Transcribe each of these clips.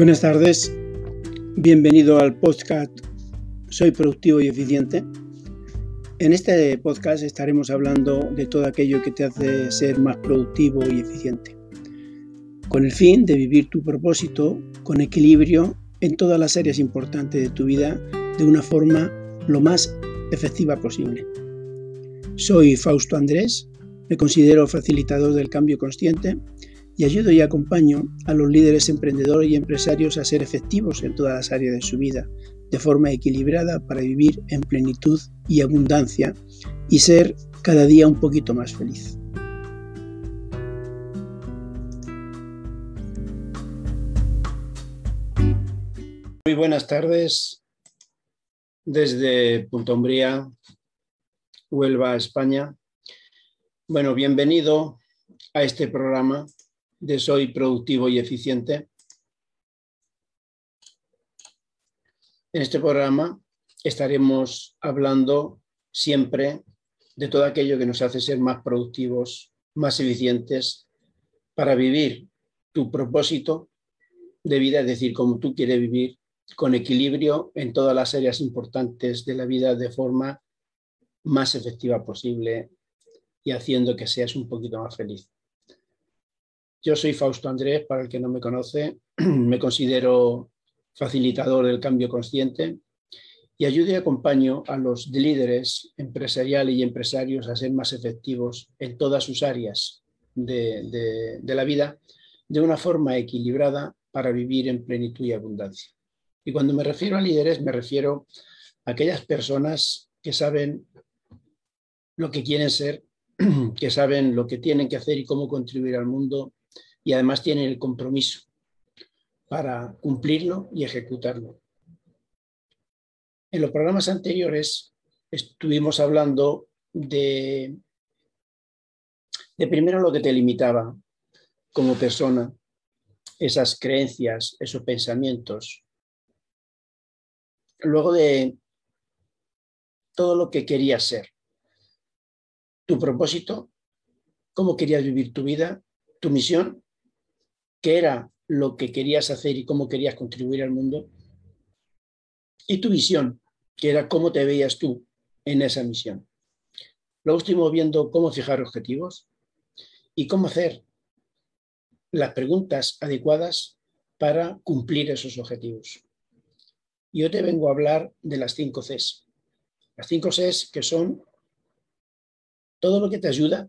Buenas tardes, bienvenido al podcast Soy productivo y eficiente. En este podcast estaremos hablando de todo aquello que te hace ser más productivo y eficiente, con el fin de vivir tu propósito con equilibrio en todas las áreas importantes de tu vida de una forma lo más efectiva posible. Soy Fausto Andrés, me considero facilitador del cambio consciente y ayudo y acompaño a los líderes emprendedores y empresarios a ser efectivos en todas las áreas de su vida, de forma equilibrada para vivir en plenitud y abundancia y ser cada día un poquito más feliz. Muy buenas tardes desde Punta Umbría, Huelva, España. Bueno, bienvenido a este programa de Soy Productivo y Eficiente. En este programa estaremos hablando siempre de todo aquello que nos hace ser más productivos, más eficientes para vivir tu propósito de vida, es decir, como tú quieres vivir, con equilibrio en todas las áreas importantes de la vida de forma más efectiva posible y haciendo que seas un poquito más feliz. Yo soy Fausto Andrés, para el que no me conoce, me considero facilitador del cambio consciente y ayudo y acompaño a los líderes empresariales y empresarios a ser más efectivos en todas sus áreas de, de la vida de una forma equilibrada para vivir en plenitud y abundancia. Y cuando me refiero a líderes, me refiero a aquellas personas que saben lo que quieren ser, que saben lo que tienen que hacer y cómo contribuir al mundo y además tienen el compromiso para cumplirlo y ejecutarlo. En los programas anteriores estuvimos hablando de, de primero lo que te limitaba como persona, esas creencias, esos pensamientos. Luego de todo lo que querías ser, tu propósito, cómo querías vivir tu vida, tu misión qué era lo que querías hacer y cómo querías contribuir al mundo, y tu visión, que era cómo te veías tú en esa misión. Luego estuvimos viendo cómo fijar objetivos y cómo hacer las preguntas adecuadas para cumplir esos objetivos. Y hoy te vengo a hablar de las cinco Cs. Las cinco Cs que son todo lo que te ayuda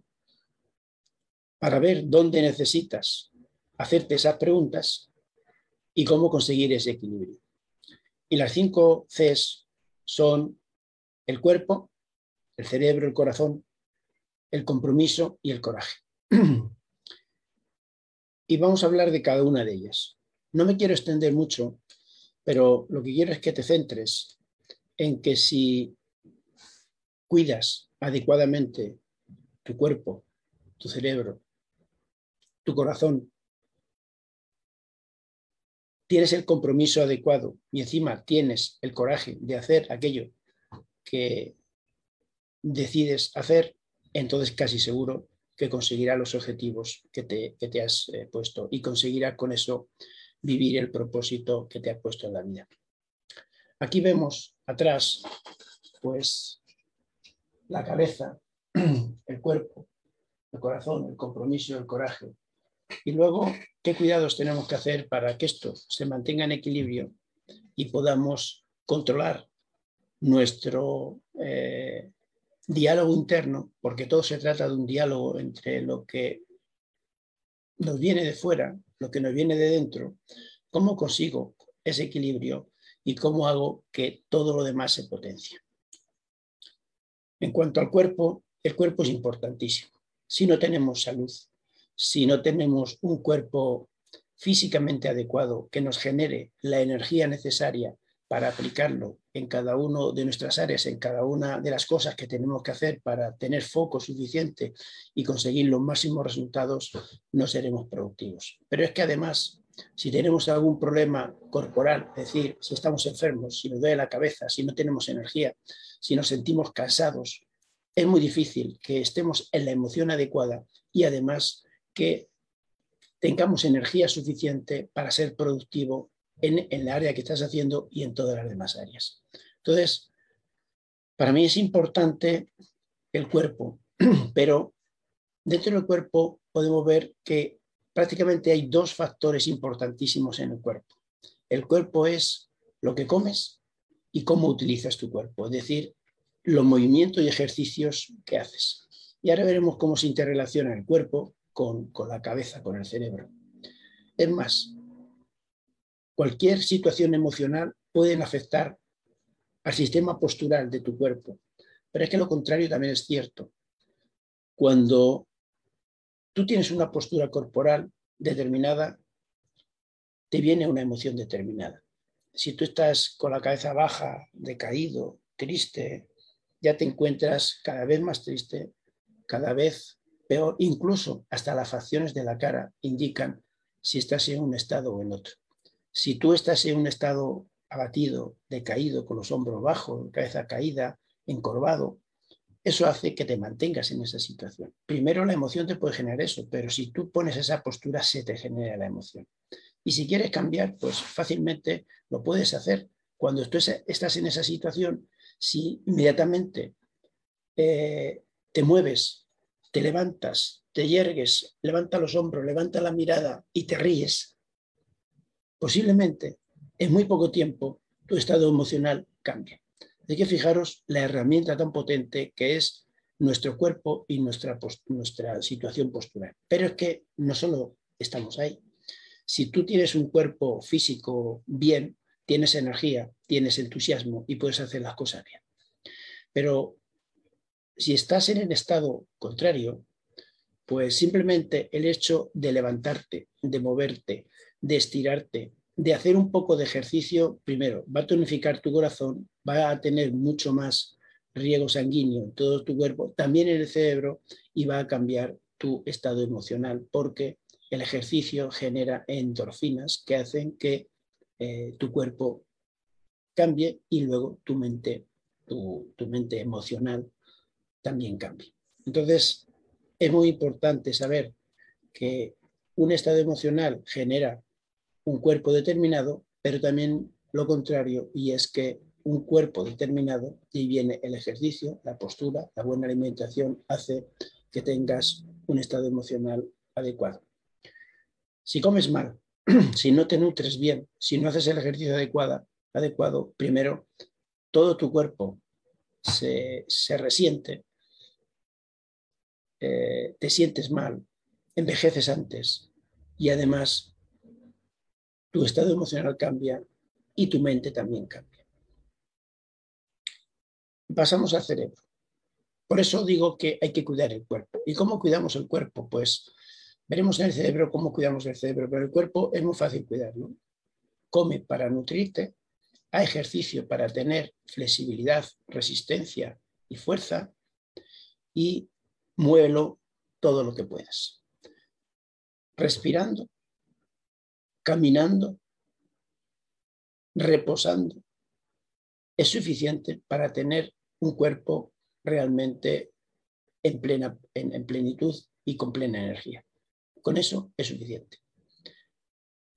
para ver dónde necesitas hacerte esas preguntas y cómo conseguir ese equilibrio. Y las cinco Cs son el cuerpo, el cerebro, el corazón, el compromiso y el coraje. y vamos a hablar de cada una de ellas. No me quiero extender mucho, pero lo que quiero es que te centres en que si cuidas adecuadamente tu cuerpo, tu cerebro, tu corazón tienes el compromiso adecuado y encima tienes el coraje de hacer aquello que decides hacer, entonces casi seguro que conseguirás los objetivos que te, has eh, puesto y conseguirás con eso vivir el propósito que te has puesto en la vida. Aquí vemos atrás, pues, la cabeza, el cuerpo, el corazón, el compromiso, el coraje, y luego, ¿qué cuidados tenemos que hacer para que esto se mantenga en equilibrio y podamos controlar nuestro eh, diálogo interno? Porque todo se trata de un diálogo entre lo que nos viene de fuera, lo que nos viene de dentro. ¿Cómo consigo ese equilibrio y cómo hago que todo lo demás se potencie? En cuanto al cuerpo, el cuerpo es importantísimo. Si no tenemos salud, si no tenemos un cuerpo físicamente adecuado que nos genere la energía necesaria para aplicarlo en cada una de nuestras áreas, en cada una de las cosas que tenemos que hacer para tener foco suficiente y conseguir los máximos resultados, no seremos productivos. Pero es que además, si tenemos algún problema corporal, es decir, si estamos enfermos, si nos duele la cabeza, si no tenemos energía, si nos sentimos cansados, es muy difícil que estemos en la emoción adecuada y además que tengamos energía suficiente para ser productivo en, en la área que estás haciendo y en todas las demás áreas. Entonces, para mí es importante el cuerpo, pero dentro del cuerpo podemos ver que prácticamente hay dos factores importantísimos en el cuerpo. El cuerpo es lo que comes y cómo utilizas tu cuerpo, es decir, los movimientos y ejercicios que haces. Y ahora veremos cómo se interrelaciona el cuerpo con, la cabeza, con el cerebro. Es más, cualquier situación emocional puede afectar al sistema postural de tu cuerpo, pero es que lo contrario también es cierto. Cuando tú tienes una postura corporal determinada, te viene una emoción determinada. Si tú estás con la cabeza baja, decaído, triste, ya te encuentras cada vez más triste, cada vez peor, incluso hasta las facciones de la cara indican si estás en un estado o en otro. Si tú estás en un estado abatido, decaído, con los hombros bajos, cabeza caída, encorvado, eso hace que te mantengas en esa situación. Primero la emoción te puede generar eso, pero si tú pones esa postura se te genera la emoción. Y si quieres cambiar, pues fácilmente lo puedes hacer. Cuando tú estás en esa situación, si inmediatamente eh, te mueves, te levantas, te yergues, levanta los hombros, levanta la mirada y te ríes, posiblemente en muy poco tiempo tu estado emocional cambie. Hay que fijaros la herramienta tan potente que es nuestro cuerpo y nuestra, nuestra situación postural. Pero es que no solo estamos ahí. Si tú tienes un cuerpo físico bien, tienes energía, tienes entusiasmo y puedes hacer las cosas bien. Pero si estás en el estado contrario, pues simplemente el hecho de levantarte, de moverte, de estirarte, de hacer un poco de ejercicio, primero, va a tonificar tu corazón, va a tener mucho más riego sanguíneo en todo tu cuerpo, también en el cerebro, y va a cambiar tu estado emocional, porque el ejercicio genera endorfinas que hacen que eh, tu cuerpo cambie y luego tu mente, tu, tu mente emocional también cambie. Entonces, es muy importante saber que un estado emocional genera un cuerpo determinado, pero también lo contrario, y es que un cuerpo determinado, y viene el ejercicio, la postura, la buena alimentación, hace que tengas un estado emocional adecuado. Si comes mal, si no te nutres bien, si no haces el ejercicio adecuado, adecuado primero todo tu cuerpo se, resiente, eh, te sientes mal, envejeces antes y además tu estado emocional cambia y tu mente también cambia. Pasamos al cerebro. Por eso digo que hay que cuidar el cuerpo. ¿Y cómo cuidamos el cuerpo? Pues veremos en el cerebro cómo cuidamos el cerebro, pero el cuerpo es muy fácil cuidarlo. Come para nutrirte, hay ejercicio para tener flexibilidad, resistencia y fuerza y muévelo todo lo que puedas. Respirando, caminando, reposando, es suficiente para tener un cuerpo realmente en, plena, en, plenitud y con plena energía. Con eso es suficiente.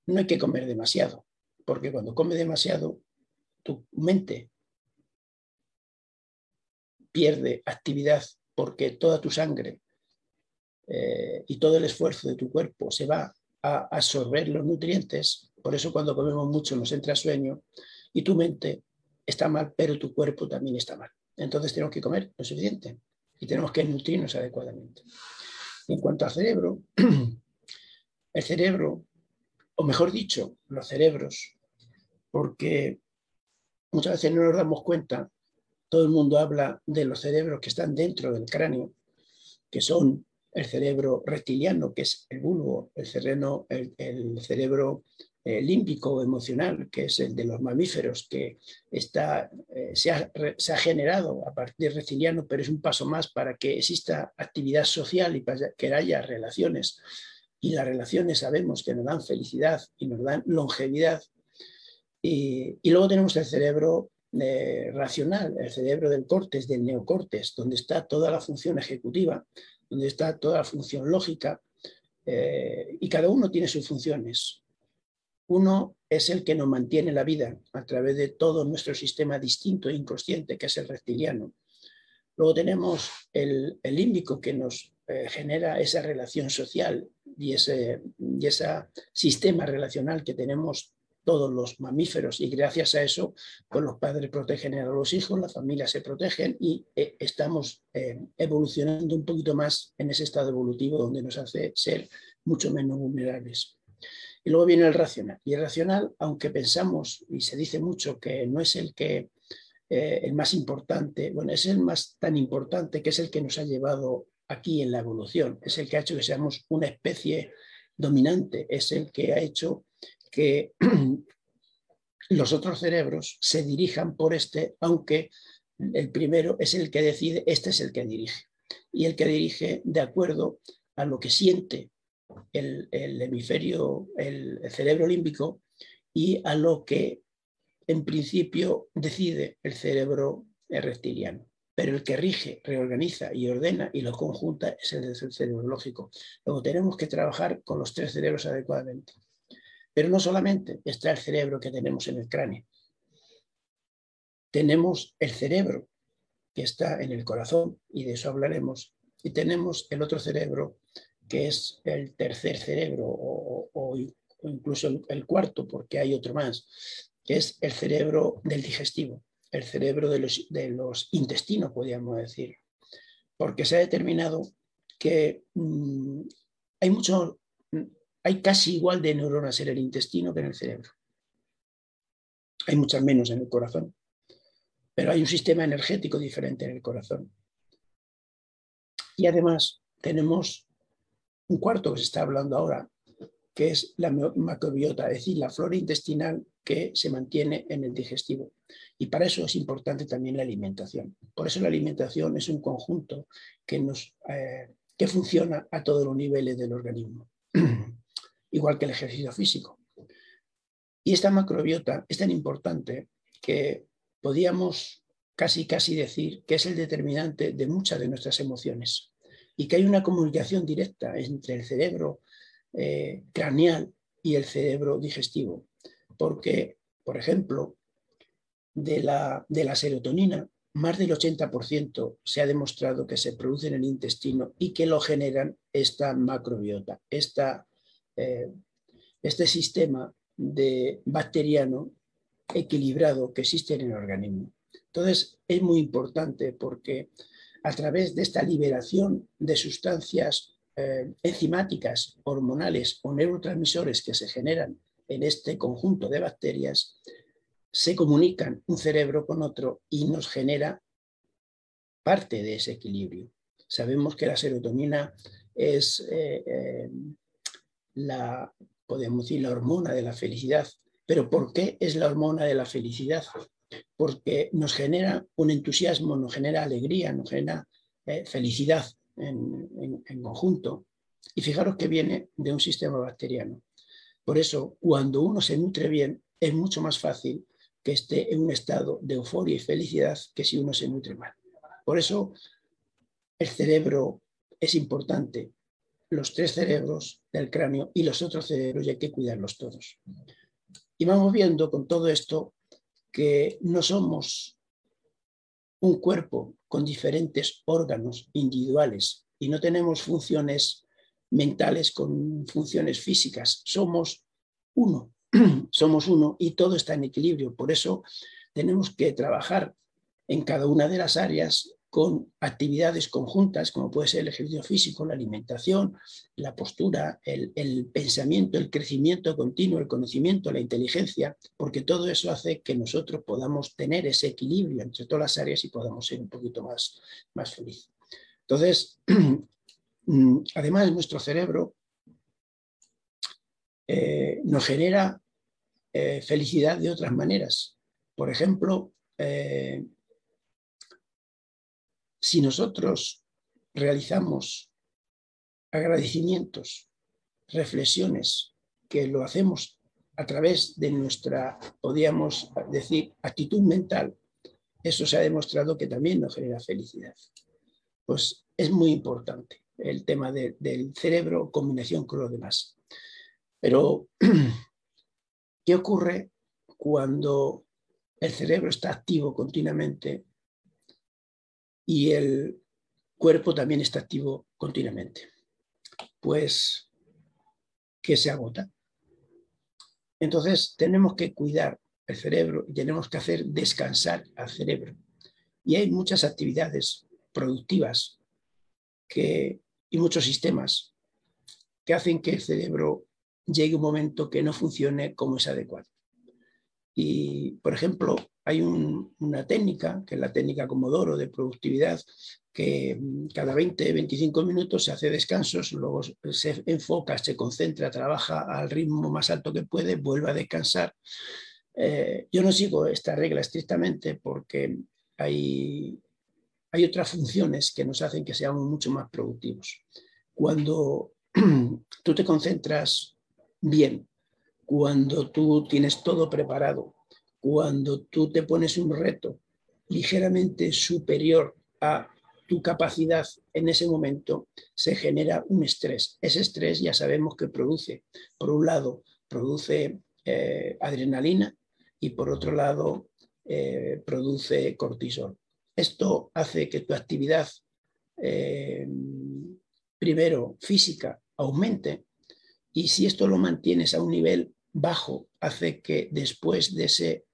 No hay que comer demasiado, porque cuando come demasiado, tu mente pierde actividad porque toda tu sangre eh, y todo el esfuerzo de tu cuerpo se va a absorber los nutrientes, por eso cuando comemos mucho nos entra sueño y tu mente está mal, pero tu cuerpo también está mal. Entonces tenemos que comer lo suficiente y tenemos que nutrirnos adecuadamente. En cuanto al cerebro, el cerebro, o mejor dicho, los cerebros, porque muchas veces no nos damos cuenta, todo el mundo habla de los cerebros que están dentro del cráneo, que son el cerebro reptiliano, que es el bulbo, el, el, cerebro eh, emocional, que es el de los mamíferos, que está, eh, se, ha, generado a partir del reptiliano, pero es un paso más para que exista actividad social y para que haya relaciones. Y las relaciones sabemos que nos dan felicidad y nos dan longevidad. Y, y luego tenemos el cerebro eh, racional, el cerebro del cortes, del neocortes, donde está toda la función ejecutiva, donde está toda la función lógica, eh, y cada uno tiene sus funciones. Uno es el que nos mantiene la vida a través de todo nuestro sistema distinto e inconsciente, que es el reptiliano. Luego tenemos el, límbico que nos eh, genera esa relación social y ese, y ese sistema relacional que tenemos todos los mamíferos y gracias a eso pues los padres protegen a los hijos, las familias se protegen y eh, estamos eh, evolucionando un poquito más en ese estado evolutivo donde nos hace ser mucho menos vulnerables. Y luego viene el racional. Y el racional, aunque pensamos y se dice mucho que no es el que eh, el más importante, bueno, es el más tan importante que es el que nos ha llevado aquí en la evolución, es el que ha hecho que seamos una especie dominante, es el que ha hecho que los otros cerebros se dirijan por este, aunque el primero es el que decide, este es el que dirige. Y el que dirige de acuerdo a lo que siente el, hemisferio, el, cerebro límbico y a lo que en principio decide el cerebro reptiliano. Pero el que rige, reorganiza y ordena y lo conjunta es el cerebro lógico. Luego tenemos que trabajar con los tres cerebros adecuadamente. Pero no solamente está el cerebro que tenemos en el cráneo. Tenemos el cerebro que está en el corazón, y de eso hablaremos, y tenemos el otro cerebro que es el tercer cerebro o, incluso el, cuarto, porque hay otro más, que es el cerebro del digestivo, el cerebro de los, de los intestinos, podríamos decir, porque se ha determinado que mm, hay mucho hay casi igual de neuronas en el intestino que en el cerebro. Hay muchas menos en el corazón, pero hay un sistema energético diferente en el corazón. Y además tenemos un cuarto que se está hablando ahora, que es la macrobiota, es decir, la flora intestinal que se mantiene en el digestivo. Y para eso es importante también la alimentación. Por eso la alimentación es un conjunto que, nos, eh, que funciona a todos los niveles del organismo. igual que el ejercicio físico. Y esta macrobiota es tan importante que podíamos casi casi decir que es el determinante de muchas de nuestras emociones y que hay una comunicación directa entre el cerebro eh, craneal y el cerebro digestivo. Porque, por ejemplo, de la, de la serotonina, más del 80% se ha demostrado que se produce en el intestino y que lo generan esta macrobiota, esta eh, este sistema de bacteriano equilibrado que existe en el organismo. Entonces, es muy importante porque a través de esta liberación de sustancias eh, enzimáticas, hormonales o neurotransmisores que se generan en este conjunto de bacterias, se comunican un cerebro con otro y nos genera parte de ese equilibrio. Sabemos que la serotonina es eh, la, podemos decir, la hormona de la felicidad. Pero ¿por qué es la hormona de la felicidad? Porque nos genera un entusiasmo, nos genera alegría, nos genera eh, felicidad en, en conjunto. Y fijaros que viene de un sistema bacteriano. Por eso, cuando uno se nutre bien, es mucho más fácil que esté en un estado de euforia y felicidad que si uno se nutre mal. Por eso, el cerebro es importante los tres cerebros del cráneo y los otros cerebros y hay que cuidarlos todos. Y vamos viendo con todo esto que no somos un cuerpo con diferentes órganos individuales y no tenemos funciones mentales con funciones físicas. Somos uno, somos uno y todo está en equilibrio. Por eso tenemos que trabajar en cada una de las áreas con actividades conjuntas, como puede ser el ejercicio físico, la alimentación, la postura, el, pensamiento, el crecimiento continuo, el conocimiento, la inteligencia, porque todo eso hace que nosotros podamos tener ese equilibrio entre todas las áreas y podamos ser un poquito más, más felices. Entonces, además, nuestro cerebro eh, nos genera eh, felicidad de otras maneras. Por ejemplo, eh, si nosotros realizamos agradecimientos, reflexiones, que lo hacemos a través de nuestra, podríamos decir, actitud mental, eso se ha demostrado que también nos genera felicidad. Pues es muy importante el tema del cerebro combinación con lo demás. Pero ¿Qué ocurre cuando el cerebro está activo continuamente y el cuerpo también está activo continuamente? Pues que se agota. Entonces tenemos que cuidar el cerebro y tenemos que hacer descansar al cerebro. Y hay muchas actividades productivas que, y muchos sistemas que hacen que el cerebro llegue un momento que no funcione como es adecuado. Y, por ejemplo, hay una técnica, que es la técnica Comodoro de productividad, que cada 20, 25 minutos se hace descansos, luego se enfoca, se concentra, trabaja al ritmo más alto que puede, vuelve a descansar. Eh, yo no sigo esta regla estrictamente porque hay, hay otras funciones que nos hacen que seamos mucho más productivos. Cuando tú te concentras bien, cuando tú tienes todo preparado, cuando tú te pones un reto ligeramente superior a tu capacidad en ese momento, se genera un estrés. Ese estrés ya sabemos que produce, por un lado, produce eh, adrenalina y por otro lado, eh, produce cortisol. Esto hace que tu actividad, eh, primero física, aumente y si esto lo mantienes a un nivel bajo, hace que después de esa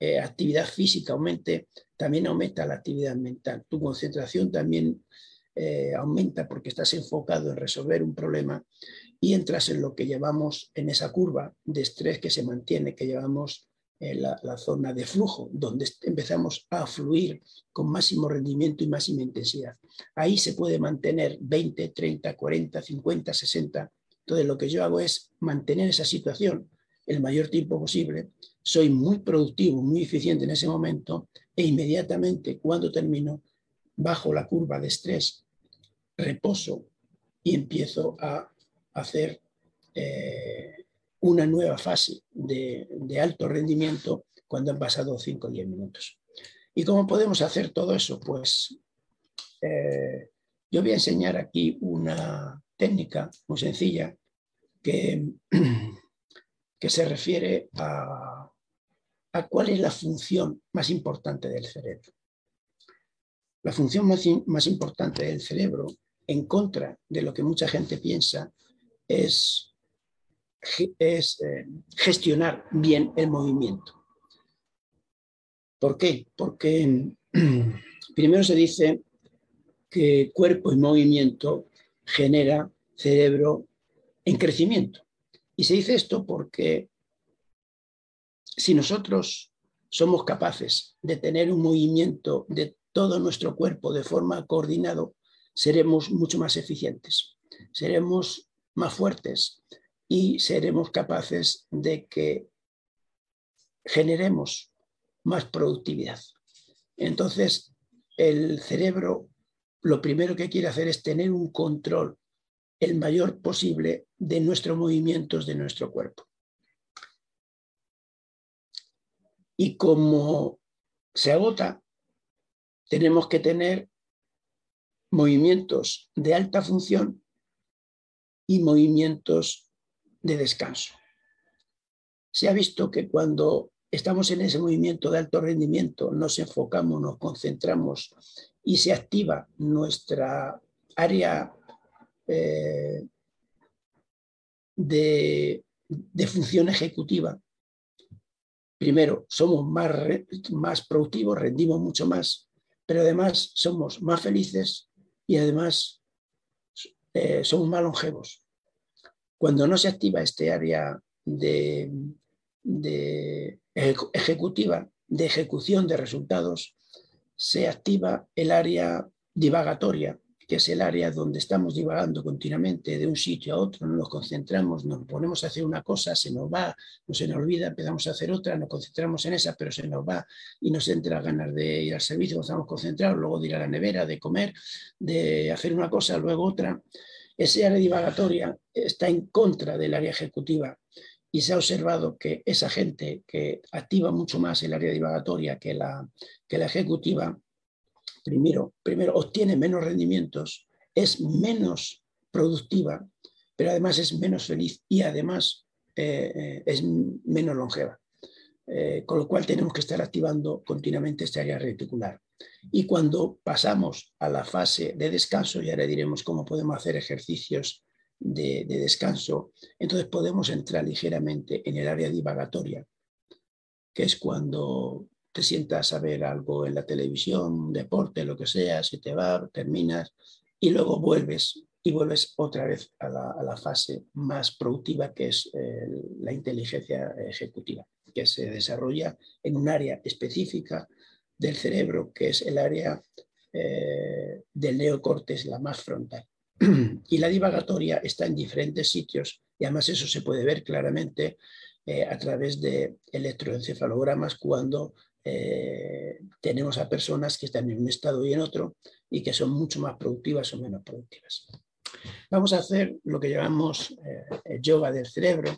eh, actividad física aumente, también aumenta la actividad mental. Tu concentración también eh, aumenta porque estás enfocado en resolver un problema y entras en lo que llevamos en esa curva de estrés que se mantiene, que llevamos en la, la, zona de flujo, donde empezamos a fluir con máximo rendimiento y máxima intensidad. Ahí se puede mantener 20, 30, 40, 50, 60 entonces, lo que yo hago es mantener esa situación el mayor tiempo posible. Soy muy productivo, muy eficiente en ese momento e inmediatamente cuando termino, bajo la curva de estrés, reposo y empiezo a hacer eh, una nueva fase de, alto rendimiento cuando han pasado 5 o 10 minutos. ¿Y cómo podemos hacer todo eso? Pues eh, yo voy a enseñar aquí una técnica muy sencilla que, que se refiere a, cuál es la función más importante del cerebro. La función más, importante del cerebro, en contra de lo que mucha gente piensa, es, es eh, gestionar bien el movimiento. ¿Por qué? Porque primero se dice que cuerpo y movimiento genera cerebro en crecimiento. Y se dice esto porque si nosotros somos capaces de tener un movimiento de todo nuestro cuerpo de forma coordinado, seremos mucho más eficientes, seremos más fuertes y seremos capaces de que generemos más productividad. Entonces, el cerebro lo primero que quiere hacer es tener un control el mayor posible de nuestros movimientos de nuestro cuerpo. Y como se agota, tenemos que tener movimientos de alta función y movimientos de descanso. Se ha visto que cuando estamos en ese movimiento de alto rendimiento, nos enfocamos, nos concentramos y se activa nuestra área eh, de, función ejecutiva. Primero, somos más, más productivos, rendimos mucho más, pero además somos más felices y además eh, somos más longevos. Cuando no se activa este área de, de ejecutiva, de ejecución de resultados, se activa el área divagatoria, que es el área donde estamos divagando continuamente de un sitio a otro, no nos concentramos, nos ponemos a hacer una cosa, se nos va, no se nos olvida, empezamos a hacer otra, nos concentramos en esa, pero se nos va y nos entra ganas de ir al servicio, estamos concentrados, luego de ir a la nevera, de comer, de hacer una cosa, luego otra. Ese área divagatoria está en contra del área ejecutiva y se ha observado que esa gente que activa mucho más el área divagatoria que la, que la ejecutiva, primero, primero obtiene menos rendimientos, es menos productiva, pero además es menos feliz y además es menos longeva. con lo cual tenemos que estar activando continuamente esta área reticular. Y cuando pasamos a la fase de descanso, y ahora diremos cómo podemos hacer ejercicios de, descanso, entonces podemos entrar ligeramente en el área divagatoria, que es cuando te sientas a ver algo en la televisión, deporte, lo que sea, se te va, terminas y luego vuelves y vuelves otra vez a la, fase más productiva que es eh, la inteligencia ejecutiva, que se desarrolla en un área específica del cerebro, que es el área eh, del neocortes, la más frontal. y la divagatoria está en diferentes sitios y además eso se puede ver claramente eh, a través de electroencefalogramas cuando eh, tenemos a personas que están en un estado y en otro y que son mucho más productivas o menos productivas. Vamos a hacer lo que llamamos eh, yoga del cerebro,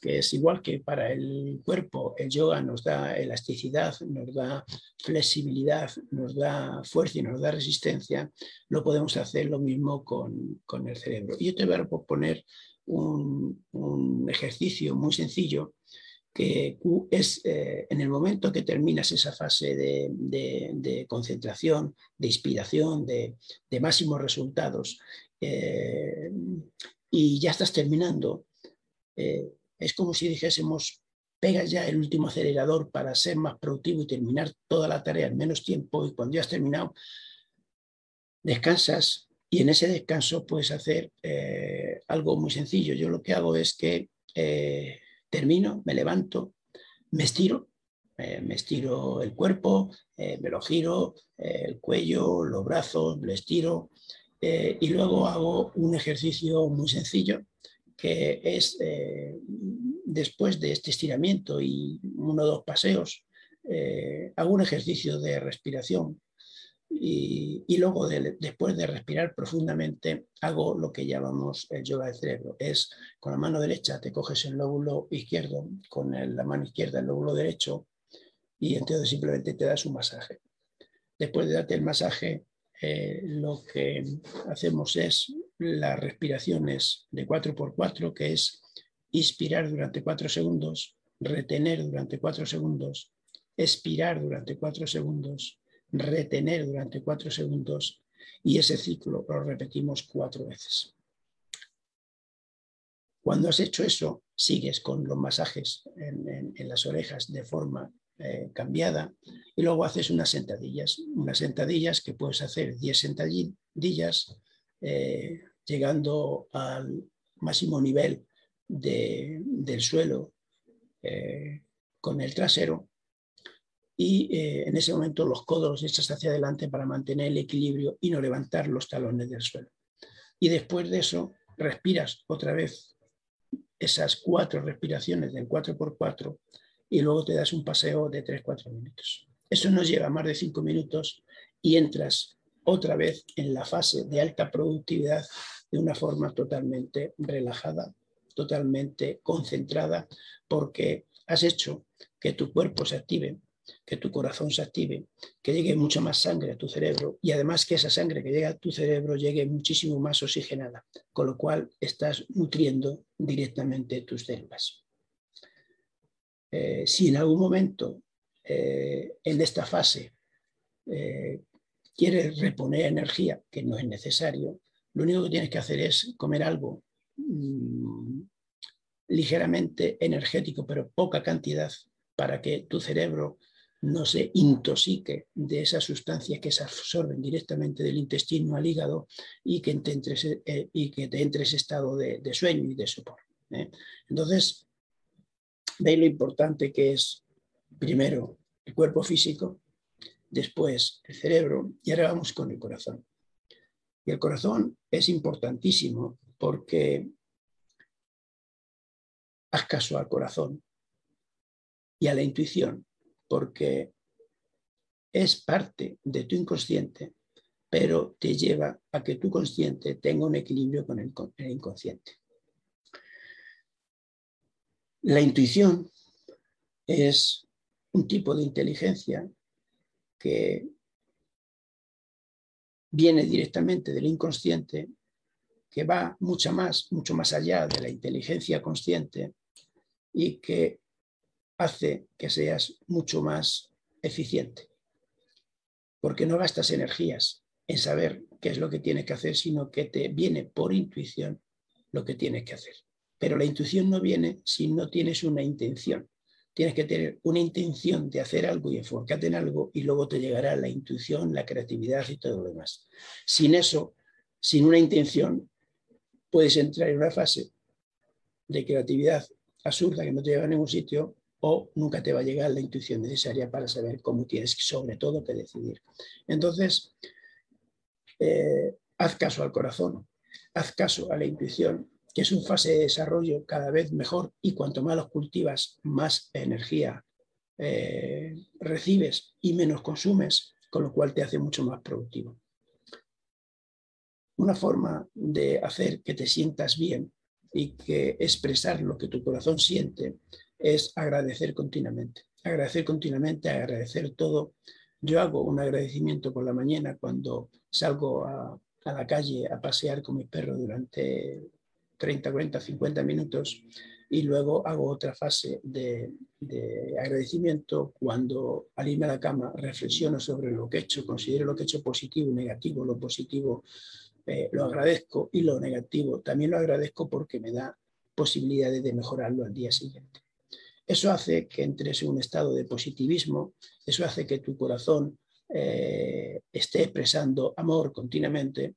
que es igual que para el cuerpo, el yoga nos da elasticidad, nos da flexibilidad, nos da fuerza y nos da resistencia, lo podemos hacer lo mismo con, el cerebro. Y yo te voy a proponer un, ejercicio muy sencillo que es eh, en el momento que terminas esa fase de, concentración, de inspiración, de, máximos resultados, eh, y ya estás terminando. Eh, es como si dijésemos, pegas ya el último acelerador para ser más productivo y terminar toda la tarea en menos tiempo y cuando ya has terminado, descansas y en ese descanso puedes hacer algo muy sencillo. Yo lo que hago es que termino, me levanto, me estiro, me estiro el cuerpo, me lo giro, el cuello, los brazos, lo estiro, eh, y luego hago un ejercicio muy sencillo que es eh, después de este estiramiento y uno o dos paseos, eh, hago un ejercicio de respiración y, luego después de respirar profundamente hago lo que llamamos el yoga del cerebro. Es con la mano derecha te coges el lóbulo izquierdo, con la mano izquierda el lóbulo derecho y entonces simplemente te das un masaje. Después de darte el masaje, eh, lo que hacemos es las respiraciones de 4x4, que es inspirar durante 4 segundos, retener durante 4 segundos, expirar durante 4 segundos, retener durante 4 segundos y ese ciclo lo repetimos cuatro veces. Cuando has hecho eso, sigues con los masajes en las orejas de forma eh, cambiada y luego haces unas sentadillas, unas sentadillas que puedes hacer 10 sentadillas eh, llegando al máximo nivel del suelo eh, con el trasero y en ese momento los codos los echas hacia adelante para mantener el equilibrio y no levantar los talones del suelo. Y después de eso respiras otra vez esas cuatro respiraciones del 4x4 y luego te das un paseo de 3-4 minutos. Eso nos lleva más de 5 minutos y entras otra vez en la fase de alta productividad de una forma totalmente relajada, totalmente concentrada, porque has hecho que tu cuerpo se active, que tu corazón se active, que llegue mucha más sangre a tu cerebro y además que esa sangre que llega a tu cerebro llegue muchísimo más oxigenada, con lo cual estás nutriendo directamente tus células. Eh, si en algún momento eh, en esta fase eh, quieres reponer energía, que no es necesario, lo único que tienes que hacer es comer algo mm, ligeramente energético, pero poca cantidad, para que tu cerebro no se intoxique de esas sustancias que se absorben directamente del intestino al hígado y que te entre, y que entre ese estado de, sueño y de sopor. Entonces, Veis lo importante que es, primero, el cuerpo físico, después el cerebro y ahora vamos con el corazón. Y el corazón es importantísimo porque haz caso al corazón y a la intuición, porque es parte de tu inconsciente, pero te lleva a que tu consciente tenga un equilibrio con el, inconsciente. La intuición es un tipo de inteligencia que viene directamente del inconsciente, que va mucho más, mucho más allá de la inteligencia consciente y que hace que seas mucho más eficiente, porque no gastas energías en saber qué es lo que tienes que hacer, sino que te viene por intuición lo que tienes que hacer. Pero la intuición no viene si no tienes una intención. Tienes que tener una intención de hacer algo y enfocarte en algo y luego te llegará la intuición, la creatividad y todo lo demás. Sin eso, sin una intención, puedes entrar en una fase de creatividad absurda que no te lleva a ningún sitio o nunca te va a llegar la intuición necesaria para saber cómo tienes sobre todo que decidir. Entonces, eh, haz caso al corazón, haz caso a la intuición, que es un fase de desarrollo cada vez mejor y cuanto más los cultivas, más energía eh, recibes y menos consumes, con lo cual te hace mucho más productivo. Una forma de hacer que te sientas bien y que expresar lo que tu corazón siente es agradecer continuamente. Agradecer continuamente, agradecer todo. Yo hago un agradecimiento por la mañana cuando salgo a, la calle a pasear con mi perro durante 30, 40, 50 minutos y luego hago otra fase de, agradecimiento cuando al irme a la cama reflexiono sobre lo que he hecho, considero lo que he hecho positivo y negativo, lo positivo eh, lo agradezco y lo negativo también lo agradezco porque me da posibilidades de mejorarlo al día siguiente. Eso hace que entres en un estado de positivismo, eso hace que tu corazón eh, esté expresando amor continuamente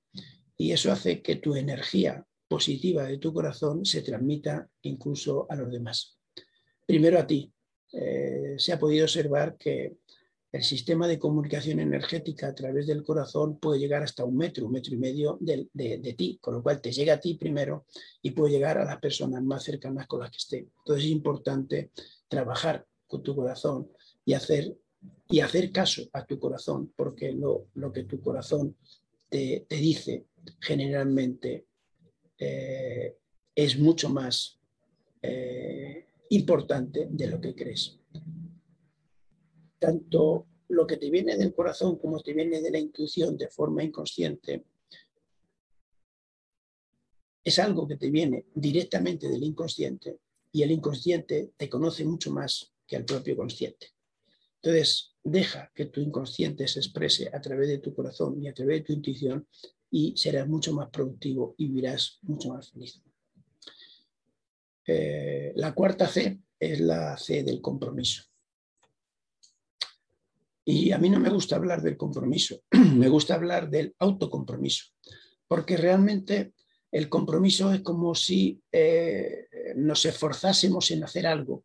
y eso hace que tu energía positiva de tu corazón se transmita incluso a los demás. Primero a ti. Eh, se ha podido observar que el sistema de comunicación energética a través del corazón puede llegar hasta un metro, un metro y medio de, de, ti, con lo cual te llega a ti primero y puede llegar a las personas más cercanas con las que esté. Entonces es importante trabajar con tu corazón y hacer, y hacer caso a tu corazón, porque lo, lo que tu corazón te, te dice generalmente eh, es mucho más eh, importante de lo que crees. Tanto lo que te viene del corazón como te viene de la intuición de forma inconsciente es algo que te viene directamente del inconsciente y el inconsciente te conoce mucho más que el propio consciente. Entonces, deja que tu inconsciente se exprese a través de tu corazón y a través de tu intuición y serás mucho más productivo y vivirás mucho más feliz. Eh, la cuarta C es la C del compromiso. Y a mí no me gusta hablar del compromiso, me gusta hablar del autocompromiso, porque realmente el compromiso es como si eh, nos esforzásemos en hacer algo.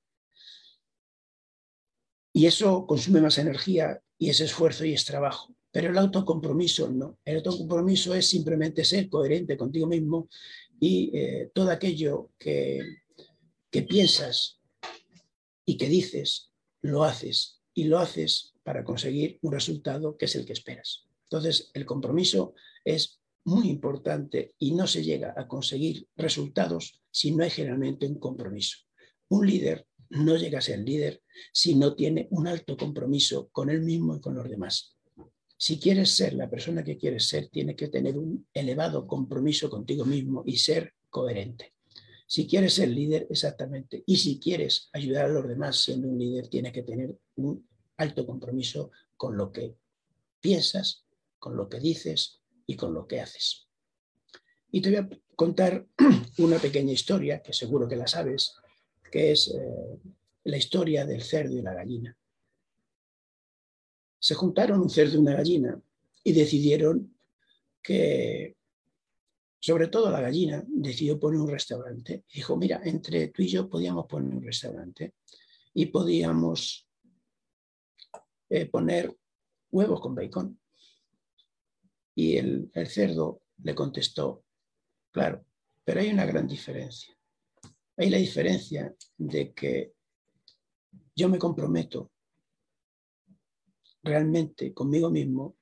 Y eso consume más energía y es esfuerzo y es trabajo. Pero el autocompromiso no. El autocompromiso es simplemente ser coherente contigo mismo y eh, todo aquello que, que piensas y que dices, lo haces. Y lo haces para conseguir un resultado que es el que esperas. Entonces, el compromiso es muy importante y no se llega a conseguir resultados si no hay generalmente un compromiso. Un líder no llega a ser líder si no tiene un alto compromiso con él mismo y con los demás. Si quieres ser la persona que quieres ser, tienes que tener un elevado compromiso contigo mismo y ser coherente. Si quieres ser líder, exactamente. Y si quieres ayudar a los demás siendo un líder, tienes que tener un alto compromiso con lo que piensas, con lo que dices y con lo que haces. Y te voy a contar una pequeña historia, que seguro que la sabes, que es eh, la historia del cerdo y la gallina se juntaron un cerdo y una gallina y decidieron que, sobre todo la gallina, decidió poner un restaurante. Dijo, mira, entre tú y yo podíamos poner un restaurante y podíamos eh, poner huevos con bacon. Y el, el cerdo le contestó, claro, pero hay una gran diferencia. Hay la diferencia de que yo me comprometo realmente conmigo mismo,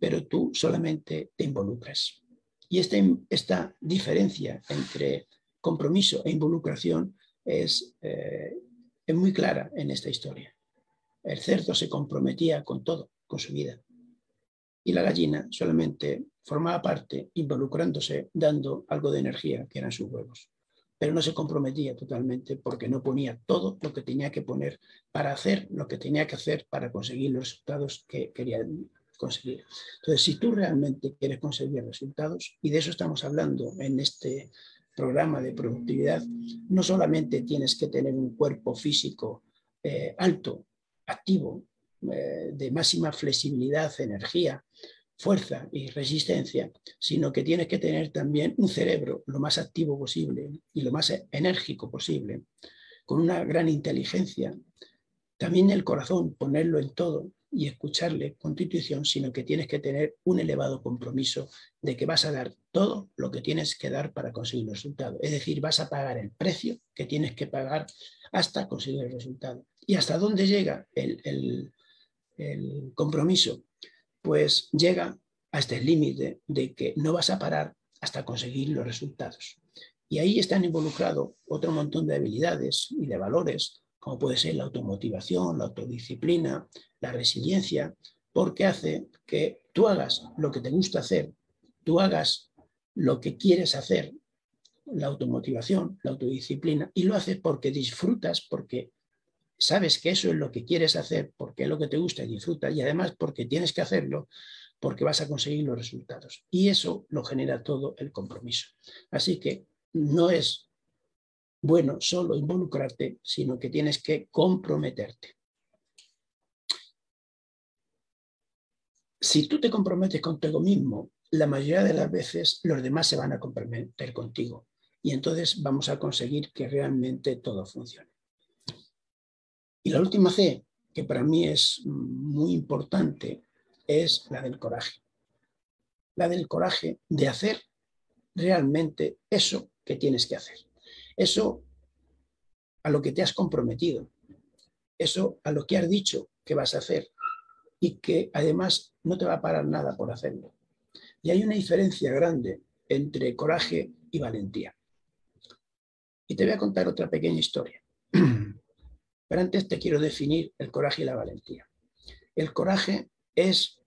pero tú solamente te involucras. Y esta, esta diferencia entre compromiso e involucración es, eh, es muy clara en esta historia. El cerdo se comprometía con todo, con su vida. Y la gallina solamente formaba parte involucrándose, dando algo de energía, que eran sus huevos. pero no se comprometía totalmente porque no ponía todo lo que tenía que poner para hacer lo que tenía que hacer para conseguir los resultados que quería conseguir. Entonces, si tú realmente quieres conseguir resultados, y de eso estamos hablando en este programa de productividad, no solamente tienes que tener un cuerpo físico eh, alto, activo, eh, de máxima flexibilidad, energía, fuerza y resistencia, sino que tienes que tener también un cerebro lo más activo posible y lo más enérgico posible, con una gran inteligencia. También el corazón, ponerlo en todo y escucharle con tu intuición, sino que tienes que tener un elevado compromiso de que vas a dar todo lo que tienes que dar para conseguir el resultado. Es decir, vas a pagar el precio que tienes que pagar hasta conseguir el resultado. ¿Y hasta dónde llega el, el compromiso? pues llega hasta el límite de que no vas a parar hasta conseguir los resultados. Y ahí están involucrados otro montón de habilidades y de valores, como puede ser la automotivación, la autodisciplina, la resiliencia, porque hace que tú hagas lo que te gusta hacer, tú hagas lo que quieres hacer, la automotivación, la autodisciplina, y lo haces porque disfrutas, porque sabes que eso es lo que quieres hacer porque es lo que te gusta y disfrutas y además porque tienes que hacerlo porque vas a conseguir los resultados. Y eso lo genera todo el compromiso. Así que no es bueno solo involucrarte, sino que tienes que comprometerte. Si tú te comprometes contigo mismo, la mayoría de las veces los demás se van a comprometer contigo y entonces vamos a conseguir que realmente todo funcione. Y la última C, que para mí es muy importante, es la del coraje. La del coraje de hacer realmente eso que tienes que hacer. Eso a lo que te has comprometido. Eso a lo que has dicho que vas a hacer y que además no te va a parar nada por hacerlo. Y hay una diferencia grande entre coraje y valentía. Y te voy a contar otra pequeña historia. Pero antes te quiero definir el coraje y la valentía. El coraje es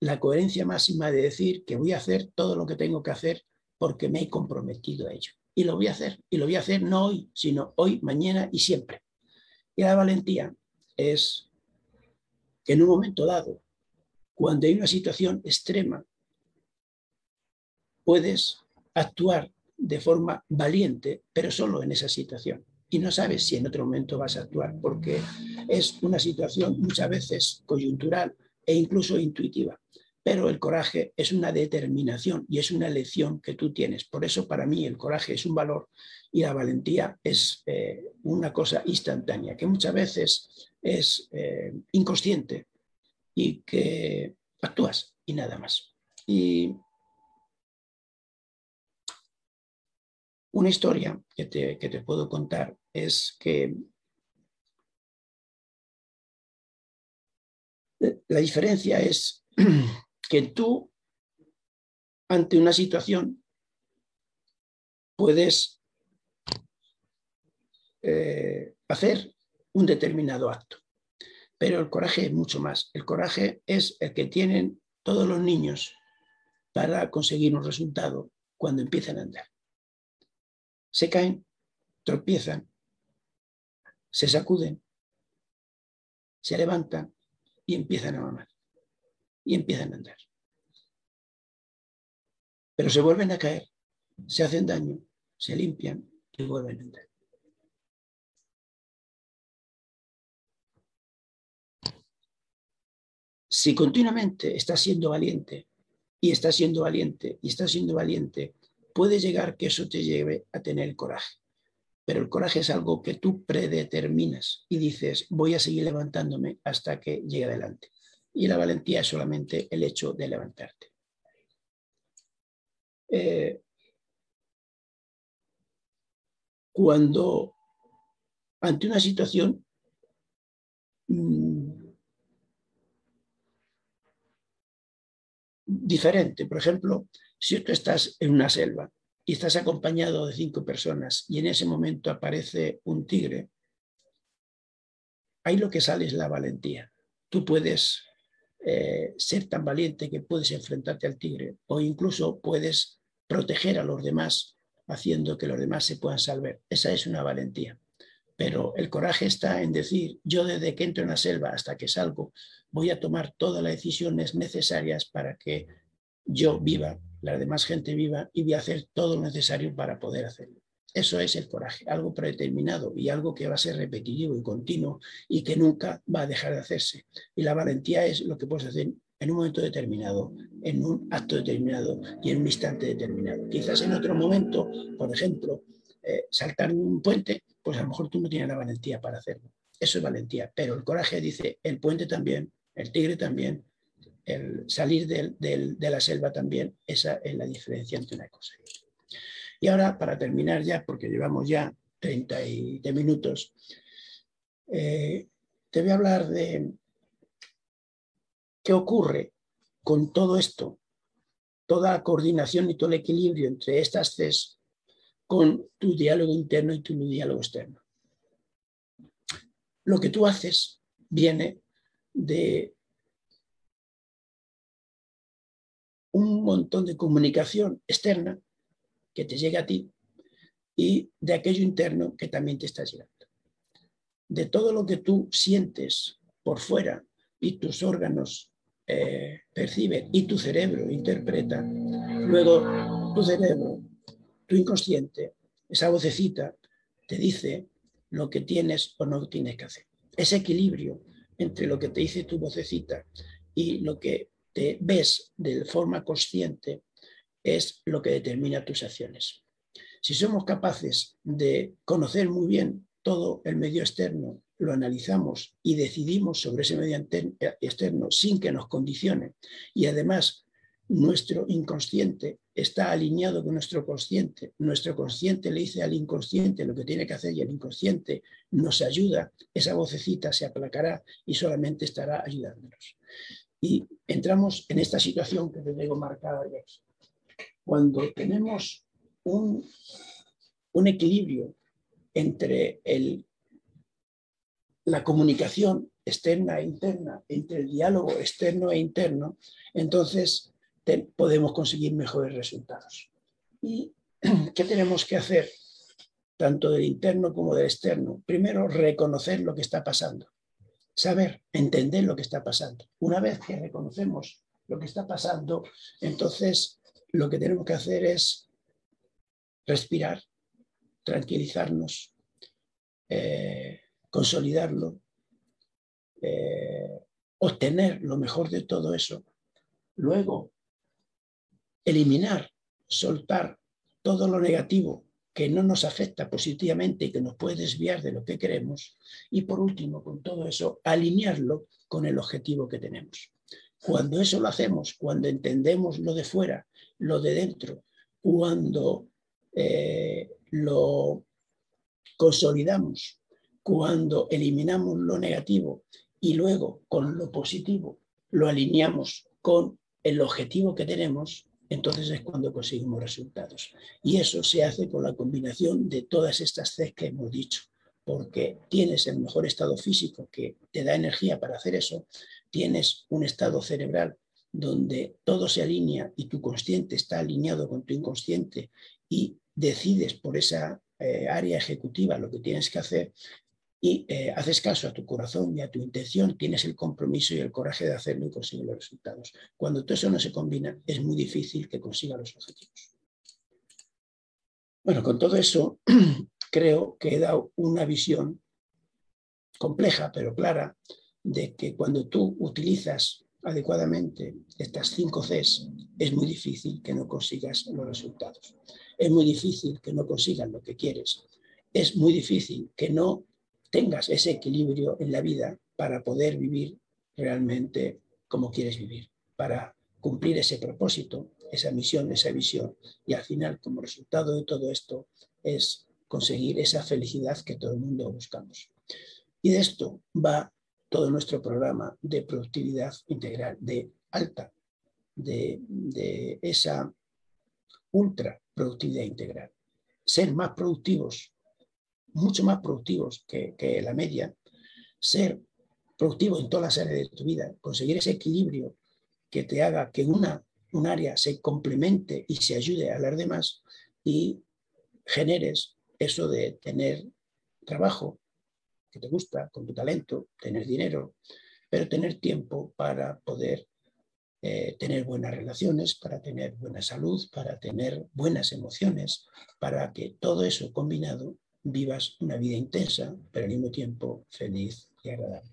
la coherencia máxima de decir que voy a hacer todo lo que tengo que hacer porque me he comprometido a ello. Y lo voy a hacer. Y lo voy a hacer no hoy, sino hoy, mañana y siempre. Y la valentía es que en un momento dado, cuando hay una situación extrema, puedes actuar de forma valiente, pero solo en esa situación y no sabes si en otro momento vas a actuar, porque es una situación muchas veces coyuntural e incluso intuitiva. Pero el coraje es una determinación y es una elección que tú tienes. Por eso para mí el coraje es un valor y la valentía es eh, una cosa instantánea, que muchas veces es eh, inconsciente y que actúas y nada más. Y Una historia que te, puedo contar es que la diferencia es que tú, ante una situación, puedes eh, hacer un determinado acto. Pero el coraje es mucho más. El coraje es el que tienen todos los niños para conseguir un resultado cuando empiezan a andar se caen, tropiezan, se sacuden, se levantan y empiezan a mamar y empiezan a andar. Pero se vuelven a caer, se hacen daño, se limpian y vuelven a andar. Si continuamente estás siendo valiente y estás siendo valiente y estás siendo valiente puede llegar que eso te lleve a tener coraje. Pero el coraje es algo que tú predeterminas y dices, voy a seguir levantándome hasta que llegue adelante. Y la valentía es solamente el hecho de levantarte. Eh, cuando ante una situación mm, diferente, por ejemplo, si tú estás en una selva y estás acompañado de cinco personas y en ese momento aparece un tigre, ahí lo que sale es la valentía. Tú puedes eh, ser tan valiente que puedes enfrentarte al tigre o incluso puedes proteger a los demás haciendo que los demás se puedan salvar. Esa es una valentía. Pero el coraje está en decir, yo desde que entro en la selva hasta que salgo, voy a tomar todas las decisiones necesarias para que yo viva, la demás gente viva, y voy a hacer todo lo necesario para poder hacerlo. Eso es el coraje, algo predeterminado y algo que va a ser repetitivo y continuo y que nunca va a dejar de hacerse. Y la valentía es lo que puedes hacer en un momento determinado, en un acto determinado y en un instante determinado. Quizás en otro momento, por ejemplo, eh, saltar un puente, pues a lo mejor tú no tienes la valentía para hacerlo. Eso es valentía, pero el coraje dice, el puente también, el tigre también, el salir de la selva también, esa es la diferencia entre una cosa y otra. Y ahora, para terminar ya, porque llevamos ya 30 minutos, eh, te voy a hablar de qué ocurre con todo esto, toda la coordinación y todo el equilibrio entre estas tres con tu diálogo interno y tu diálogo externo. Lo que tú haces viene de un montón de comunicación externa que te llega a ti y de aquello interno que también te está llegando. De todo lo que tú sientes por fuera y tus órganos eh, perciben y tu cerebro interpreta, luego tu cerebro, tu inconsciente, esa vocecita te dice lo que tienes o no tienes que hacer. Ese equilibrio entre lo que te dice tu vocecita y lo que te ves de forma consciente es lo que determina tus acciones. Si somos capaces de conocer muy bien todo el medio externo, lo analizamos y decidimos sobre ese medio externo sin que nos condicione y además nuestro inconsciente está alineado con nuestro consciente, nuestro consciente le dice al inconsciente lo que tiene que hacer y el inconsciente nos ayuda, esa vocecita se aplacará y solamente estará ayudándonos. Y entramos en esta situación que te tengo marcada aquí cuando tenemos un, equilibrio entre la comunicación externa e interna, entre el diálogo externo e interno, entonces podemos conseguir mejores resultados. ¿Y qué tenemos que hacer? tanto del interno como del externo. Primero, reconocer lo que está pasando, saber, entender lo que está pasando. Una vez que reconocemos lo que está pasando, entonces lo que tenemos que hacer es respirar, tranquilizarnos, eh, consolidarlo, eh, obtener lo mejor de todo eso. Luego, eliminar, soltar todo lo negativo que no nos afecta positivamente y que nos puede desviar de lo que queremos. Y por último, con todo eso, alinearlo con el objetivo que tenemos. Cuando eso lo hacemos, cuando entendemos lo de fuera lo de dentro, cuando eh, lo consolidamos, cuando eliminamos lo negativo y luego con lo positivo lo alineamos con el objetivo que tenemos, entonces es cuando conseguimos resultados. Y eso se hace con la combinación de todas estas Cs que hemos dicho, porque tienes el mejor estado físico que te da energía para hacer eso, tienes un estado cerebral donde todo se alinea y tu consciente está alineado con tu inconsciente y decides por esa eh, área ejecutiva lo que tienes que hacer y eh, haces caso a tu corazón y a tu intención, tienes el compromiso y el coraje de hacerlo y conseguir los resultados. Cuando todo eso no se combina, es muy difícil que consiga los objetivos. Bueno, con todo eso, creo que he dado una visión compleja pero clara de que cuando tú utilizas adecuadamente estas cinco Cs, es muy difícil que no consigas los resultados. Es muy difícil que no consigas lo que quieres. Es muy difícil que no tengas ese equilibrio en la vida para poder vivir realmente como quieres vivir, para cumplir ese propósito, esa misión, esa visión. Y al final, como resultado de todo esto, es conseguir esa felicidad que todo el mundo buscamos. Y de esto va todo nuestro programa de productividad integral, de alta, de, esa ultra productividad integral. Ser más productivos, mucho más productivos que, la media, ser productivo en todas las áreas de tu vida, conseguir ese equilibrio que te haga que una, un área se complemente y se ayude a las demás y generes eso de tener trabajo que te gusta, con tu talento, tener dinero, pero tener tiempo para poder eh, tener buenas relaciones, para tener buena salud, para tener buenas emociones, para que todo eso combinado vivas una vida intensa, pero al mismo tiempo feliz y agradable.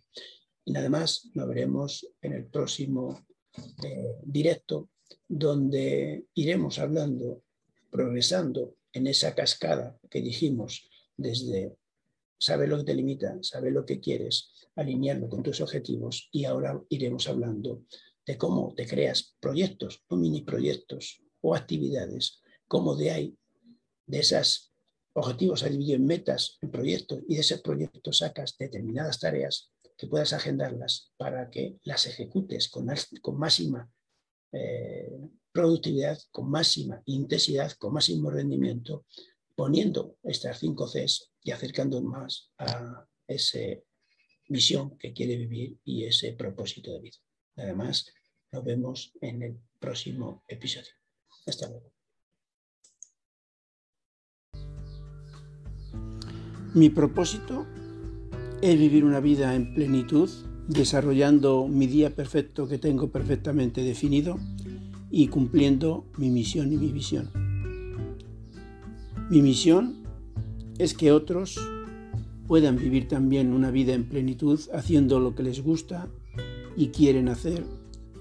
Y nada más, nos veremos en el próximo eh, directo, donde iremos hablando, progresando en esa cascada que dijimos desde saber lo que te limita, saber lo que quieres, alinearlo con tus objetivos y ahora iremos hablando de cómo te creas proyectos o mini proyectos o actividades, cómo de ahí, de esos objetivos a dividir en metas, en proyectos y de ese proyecto sacas determinadas tareas que puedas agendarlas para que las ejecutes con, con máxima eh, productividad, con máxima intensidad, con máximo rendimiento, poniendo estas cinco Cs y acercando más a esa misión que quiere vivir y ese propósito de vida. Además, nos vemos en el próximo episodio. Hasta luego. Mi propósito es vivir una vida en plenitud, desarrollando mi día perfecto que tengo perfectamente definido y cumpliendo mi misión y mi visión. Mi misión es que otros puedan vivir también una vida en plenitud haciendo lo que les gusta y quieren hacer,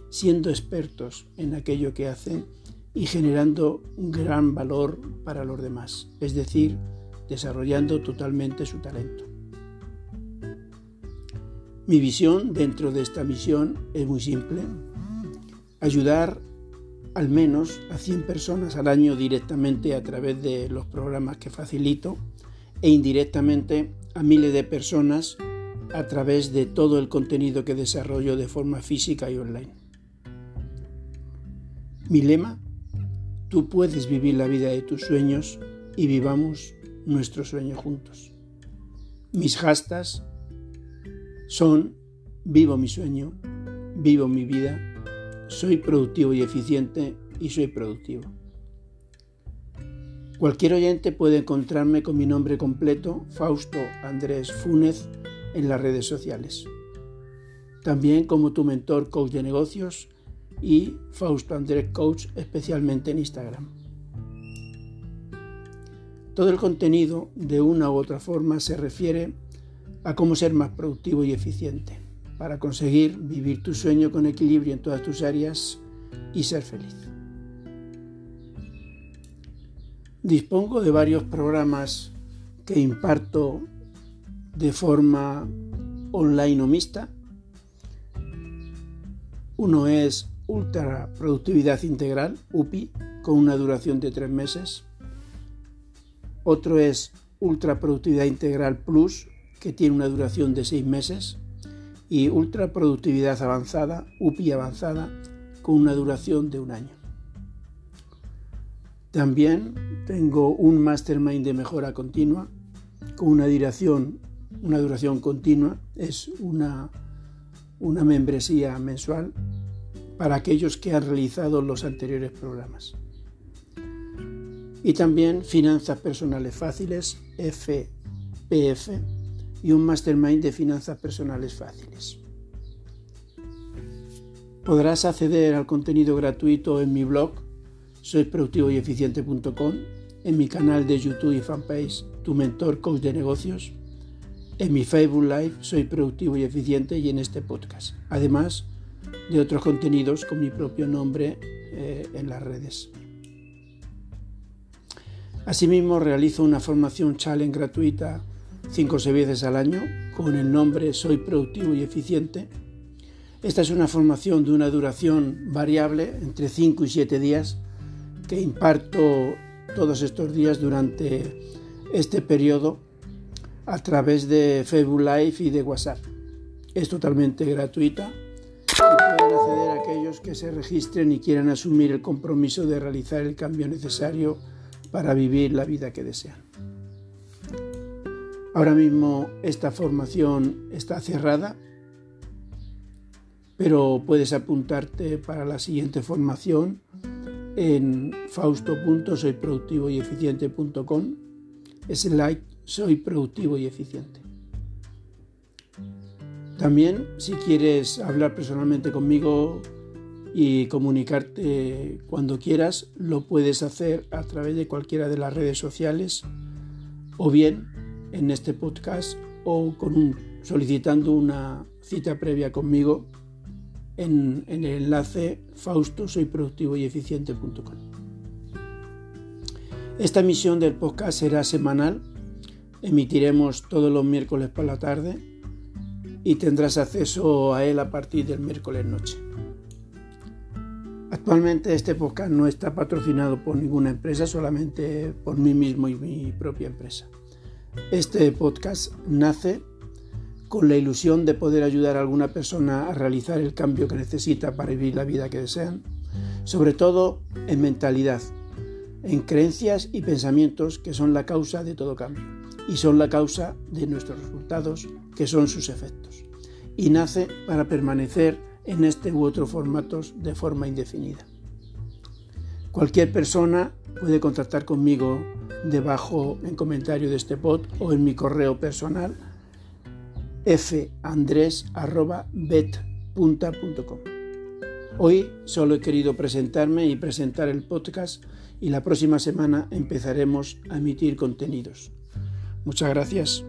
siendo expertos en aquello que hacen y generando un gran valor para los demás, es decir, desarrollando totalmente su talento. Mi visión dentro de esta misión es muy simple, ayudar al menos a 100 personas al año directamente a través de los programas que facilito e indirectamente a miles de personas a través de todo el contenido que desarrollo de forma física y online. Mi lema, tú puedes vivir la vida de tus sueños y vivamos nuestro sueño juntos. Mis hashtags son vivo mi sueño, vivo mi vida, soy productivo y eficiente y soy productivo. Cualquier oyente puede encontrarme con mi nombre completo, Fausto Andrés Fúnez, en las redes sociales. También como tu mentor coach de negocios y Fausto Andrés Coach especialmente en Instagram. Todo el contenido de una u otra forma se refiere a cómo ser más productivo y eficiente para conseguir vivir tu sueño con equilibrio en todas tus áreas y ser feliz. Dispongo de varios programas que imparto de forma online o mixta. Uno es Ultra Productividad Integral, UPI, con una duración de tres meses. Otro es Ultra Productividad Integral Plus, que tiene una duración de seis meses. Y Ultra Productividad Avanzada, UPI Avanzada, con una duración de un año. También tengo un Mastermind de mejora continua con una duración una duración continua, es una, una membresía mensual para aquellos que han realizado los anteriores programas. Y también Finanzas Personales Fáciles, FPF, y un Mastermind de Finanzas Personales Fáciles. Podrás acceder al contenido gratuito en mi blog soyproductivoyeficiente.com, en mi canal de YouTube y fanpage Tu Mentor Coach de Negocios, en mi Facebook Live soy productivo y eficiente y en este podcast, además de otros contenidos con mi propio nombre eh, en las redes. Asimismo, realizo una formación challenge gratuita 5 o 6 veces al año con el nombre Soy productivo y eficiente. Esta es una formación de una duración variable entre 5 y 7 días que imparto todos estos días durante este periodo a través de Facebook Live y de WhatsApp. Es totalmente gratuita y pueden acceder a aquellos que se registren y quieran asumir el compromiso de realizar el cambio necesario para vivir la vida que desean. Ahora mismo esta formación está cerrada, pero puedes apuntarte para la siguiente formación en fausto.soyproductivoyeficiente.com like soy productivo y eficiente. También si quieres hablar personalmente conmigo y comunicarte cuando quieras, lo puedes hacer a través de cualquiera de las redes sociales o bien en este podcast o solicitando una cita previa conmigo en, el enlace fausto soy productivo y eficiente.com. Esta emisión del podcast será semanal, emitiremos todos los miércoles por la tarde y tendrás acceso a él a partir del miércoles noche. Actualmente este podcast no está patrocinado por ninguna empresa, solamente por mí mismo y mi propia empresa. Este podcast nace con la ilusión de poder ayudar a alguna persona a realizar el cambio que necesita para vivir la vida que desean, sobre todo en mentalidad, en creencias y pensamientos que son la causa de todo cambio y son la causa de nuestros resultados que son sus efectos. Y nace para permanecer en este u otro formatos de forma indefinida. Cualquier persona puede contactar conmigo debajo en comentario de este pod o en mi correo personal fandres.bet.com. Hoy solo he querido presentarme y presentar el podcast y la próxima semana empezaremos a emitir contenidos. Muchas gracias.